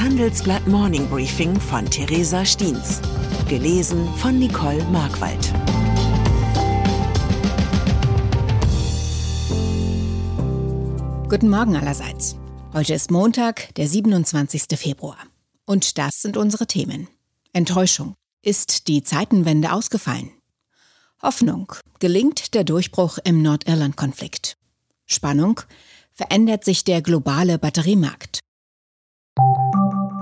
Handelsblatt Morning Briefing von Theresa Stiens. Gelesen von Nicole Markwald. Guten Morgen allerseits. Heute ist Montag, der 27. Februar. Und das sind unsere Themen. Enttäuschung. Ist die Zeitenwende ausgefallen? Hoffnung. Gelingt der Durchbruch im Nordirland-Konflikt? Spannung. Verändert sich der globale Batteriemarkt?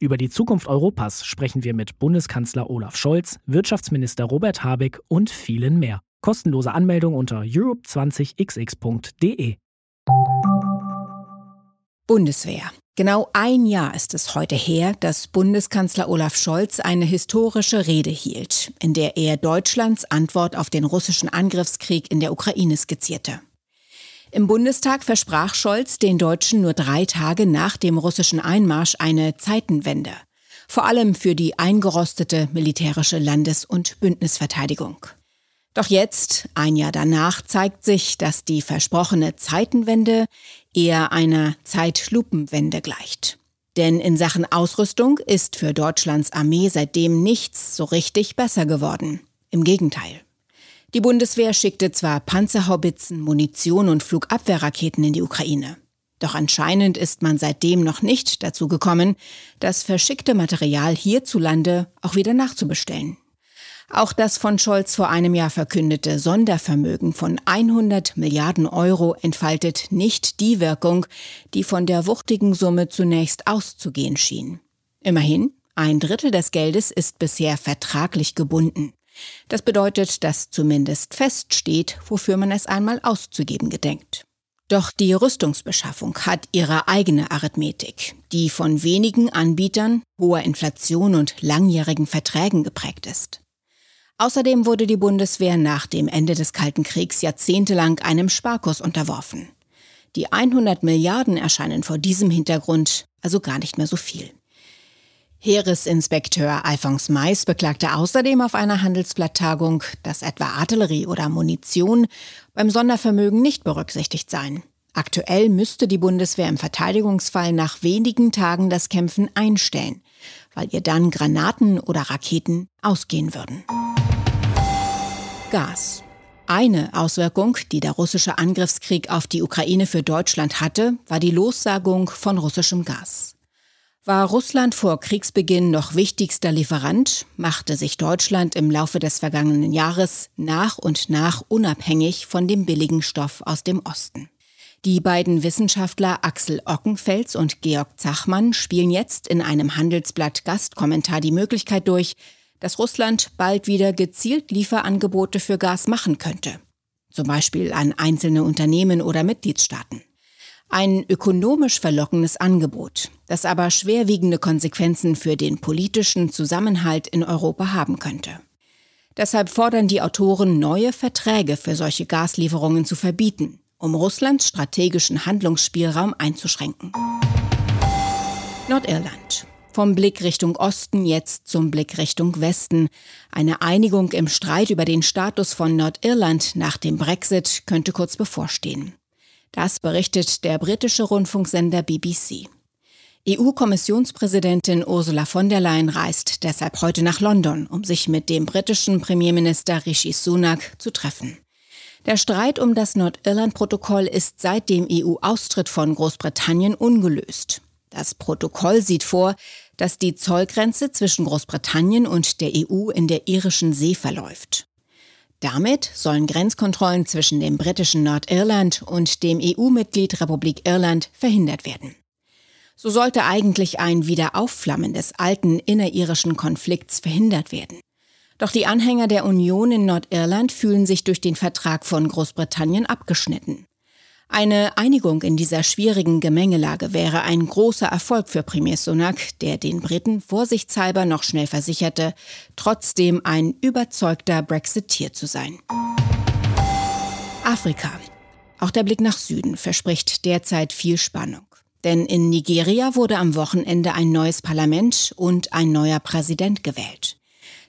Über die Zukunft Europas sprechen wir mit Bundeskanzler Olaf Scholz, Wirtschaftsminister Robert Habeck und vielen mehr. Kostenlose Anmeldung unter europe20xx.de. Bundeswehr. Genau ein Jahr ist es heute her, dass Bundeskanzler Olaf Scholz eine historische Rede hielt, in der er Deutschlands Antwort auf den russischen Angriffskrieg in der Ukraine skizzierte. Im Bundestag versprach Scholz den Deutschen nur drei Tage nach dem russischen Einmarsch eine Zeitenwende. Vor allem für die eingerostete militärische Landes- und Bündnisverteidigung. Doch jetzt, ein Jahr danach, zeigt sich, dass die versprochene Zeitenwende eher einer Zeitlupenwende gleicht. Denn in Sachen Ausrüstung ist für Deutschlands Armee seitdem nichts so richtig besser geworden. Im Gegenteil. Die Bundeswehr schickte zwar Panzerhaubitzen, Munition und Flugabwehrraketen in die Ukraine. Doch anscheinend ist man seitdem noch nicht dazu gekommen, das verschickte Material hierzulande auch wieder nachzubestellen. Auch das von Scholz vor einem Jahr verkündete Sondervermögen von 100 Milliarden Euro entfaltet nicht die Wirkung, die von der wuchtigen Summe zunächst auszugehen schien. Immerhin, ein Drittel des Geldes ist bisher vertraglich gebunden. Das bedeutet, dass zumindest feststeht, wofür man es einmal auszugeben gedenkt. Doch die Rüstungsbeschaffung hat ihre eigene Arithmetik, die von wenigen Anbietern, hoher Inflation und langjährigen Verträgen geprägt ist. Außerdem wurde die Bundeswehr nach dem Ende des Kalten Kriegs jahrzehntelang einem Sparkurs unterworfen. Die 100 Milliarden erscheinen vor diesem Hintergrund also gar nicht mehr so viel. Heeresinspekteur Alphonse Mais beklagte außerdem auf einer Handelsblatttagung, dass etwa Artillerie oder Munition beim Sondervermögen nicht berücksichtigt seien. Aktuell müsste die Bundeswehr im Verteidigungsfall nach wenigen Tagen das Kämpfen einstellen, weil ihr dann Granaten oder Raketen ausgehen würden. Gas. Eine Auswirkung, die der russische Angriffskrieg auf die Ukraine für Deutschland hatte, war die Lossagung von russischem Gas. War Russland vor Kriegsbeginn noch wichtigster Lieferant, machte sich Deutschland im Laufe des vergangenen Jahres nach und nach unabhängig von dem billigen Stoff aus dem Osten. Die beiden Wissenschaftler Axel Ockenfels und Georg Zachmann spielen jetzt in einem Handelsblatt Gastkommentar die Möglichkeit durch, dass Russland bald wieder gezielt Lieferangebote für Gas machen könnte. Zum Beispiel an einzelne Unternehmen oder Mitgliedstaaten. Ein ökonomisch verlockendes Angebot, das aber schwerwiegende Konsequenzen für den politischen Zusammenhalt in Europa haben könnte. Deshalb fordern die Autoren, neue Verträge für solche Gaslieferungen zu verbieten, um Russlands strategischen Handlungsspielraum einzuschränken. Nordirland. Vom Blick Richtung Osten jetzt zum Blick Richtung Westen. Eine Einigung im Streit über den Status von Nordirland nach dem Brexit könnte kurz bevorstehen. Das berichtet der britische Rundfunksender BBC. EU-Kommissionspräsidentin Ursula von der Leyen reist deshalb heute nach London, um sich mit dem britischen Premierminister Rishi Sunak zu treffen. Der Streit um das Nordirland-Protokoll ist seit dem EU-Austritt von Großbritannien ungelöst. Das Protokoll sieht vor, dass die Zollgrenze zwischen Großbritannien und der EU in der irischen See verläuft. Damit sollen Grenzkontrollen zwischen dem britischen Nordirland und dem EU-Mitglied Republik Irland verhindert werden. So sollte eigentlich ein Wiederaufflammen des alten inneririschen Konflikts verhindert werden. Doch die Anhänger der Union in Nordirland fühlen sich durch den Vertrag von Großbritannien abgeschnitten. Eine Einigung in dieser schwierigen Gemengelage wäre ein großer Erfolg für Premier Sunak, der den Briten vorsichtshalber noch schnell versicherte, trotzdem ein überzeugter Brexiteer zu sein. Afrika. Auch der Blick nach Süden verspricht derzeit viel Spannung. Denn in Nigeria wurde am Wochenende ein neues Parlament und ein neuer Präsident gewählt.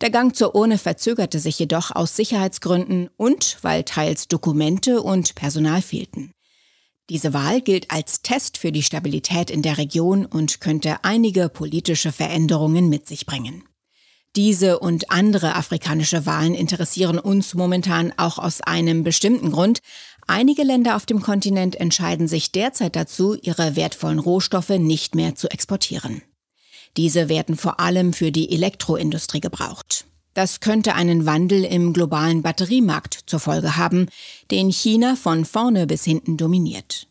Der Gang zur Urne verzögerte sich jedoch aus Sicherheitsgründen und weil teils Dokumente und Personal fehlten. Diese Wahl gilt als Test für die Stabilität in der Region und könnte einige politische Veränderungen mit sich bringen. Diese und andere afrikanische Wahlen interessieren uns momentan auch aus einem bestimmten Grund. Einige Länder auf dem Kontinent entscheiden sich derzeit dazu, ihre wertvollen Rohstoffe nicht mehr zu exportieren. Diese werden vor allem für die Elektroindustrie gebraucht. Das könnte einen Wandel im globalen Batteriemarkt zur Folge haben, den China von vorne bis hinten dominiert.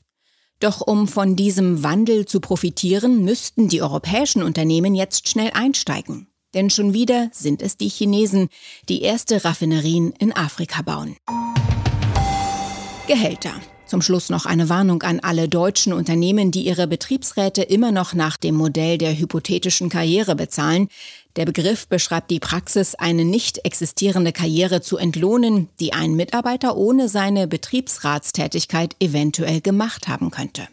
Doch um von diesem Wandel zu profitieren, müssten die europäischen Unternehmen jetzt schnell einsteigen. Denn schon wieder sind es die Chinesen, die erste Raffinerien in Afrika bauen. Gehälter. Zum Schluss noch eine Warnung an alle deutschen Unternehmen, die ihre Betriebsräte immer noch nach dem Modell der hypothetischen Karriere bezahlen. Der Begriff beschreibt die Praxis, eine nicht existierende Karriere zu entlohnen, die ein Mitarbeiter ohne seine Betriebsratstätigkeit eventuell gemacht haben könnte.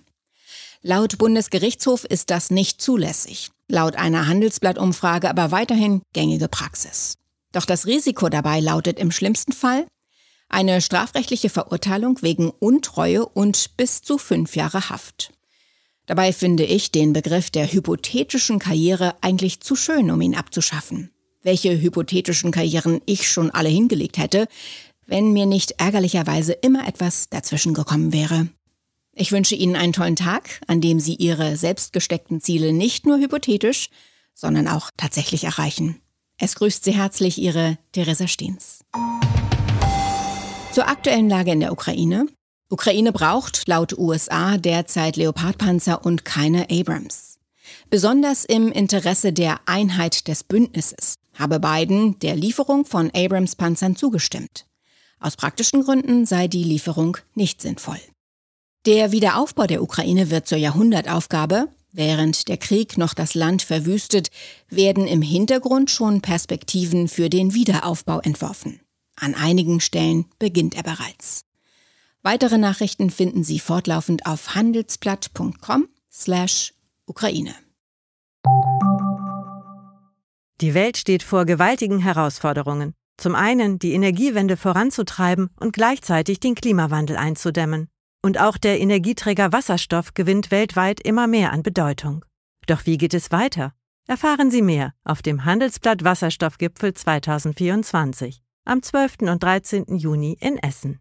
Laut Bundesgerichtshof ist das nicht zulässig, laut einer Handelsblattumfrage aber weiterhin gängige Praxis. Doch das Risiko dabei lautet im schlimmsten Fall eine strafrechtliche Verurteilung wegen Untreue und bis zu fünf Jahre Haft. Dabei finde ich den Begriff der hypothetischen Karriere eigentlich zu schön, um ihn abzuschaffen. Welche hypothetischen Karrieren ich schon alle hingelegt hätte, wenn mir nicht ärgerlicherweise immer etwas dazwischen gekommen wäre. Ich wünsche Ihnen einen tollen Tag, an dem Sie Ihre selbst gesteckten Ziele nicht nur hypothetisch, sondern auch tatsächlich erreichen. Es grüßt Sie herzlich Ihre Theresa Steens. Zur aktuellen Lage in der Ukraine. Ukraine braucht laut USA derzeit Leopardpanzer und keine Abrams. Besonders im Interesse der Einheit des Bündnisses habe Biden der Lieferung von Abrams-Panzern zugestimmt. Aus praktischen Gründen sei die Lieferung nicht sinnvoll. Der Wiederaufbau der Ukraine wird zur Jahrhundertaufgabe. Während der Krieg noch das Land verwüstet, werden im Hintergrund schon Perspektiven für den Wiederaufbau entworfen. An einigen Stellen beginnt er bereits. Weitere Nachrichten finden Sie fortlaufend auf handelsblatt.com/Ukraine. Die Welt steht vor gewaltigen Herausforderungen. Zum einen die Energiewende voranzutreiben und gleichzeitig den Klimawandel einzudämmen. Und auch der Energieträger Wasserstoff gewinnt weltweit immer mehr an Bedeutung. Doch wie geht es weiter? Erfahren Sie mehr auf dem Handelsblatt Wasserstoffgipfel 2024 am 12. und 13. Juni in Essen.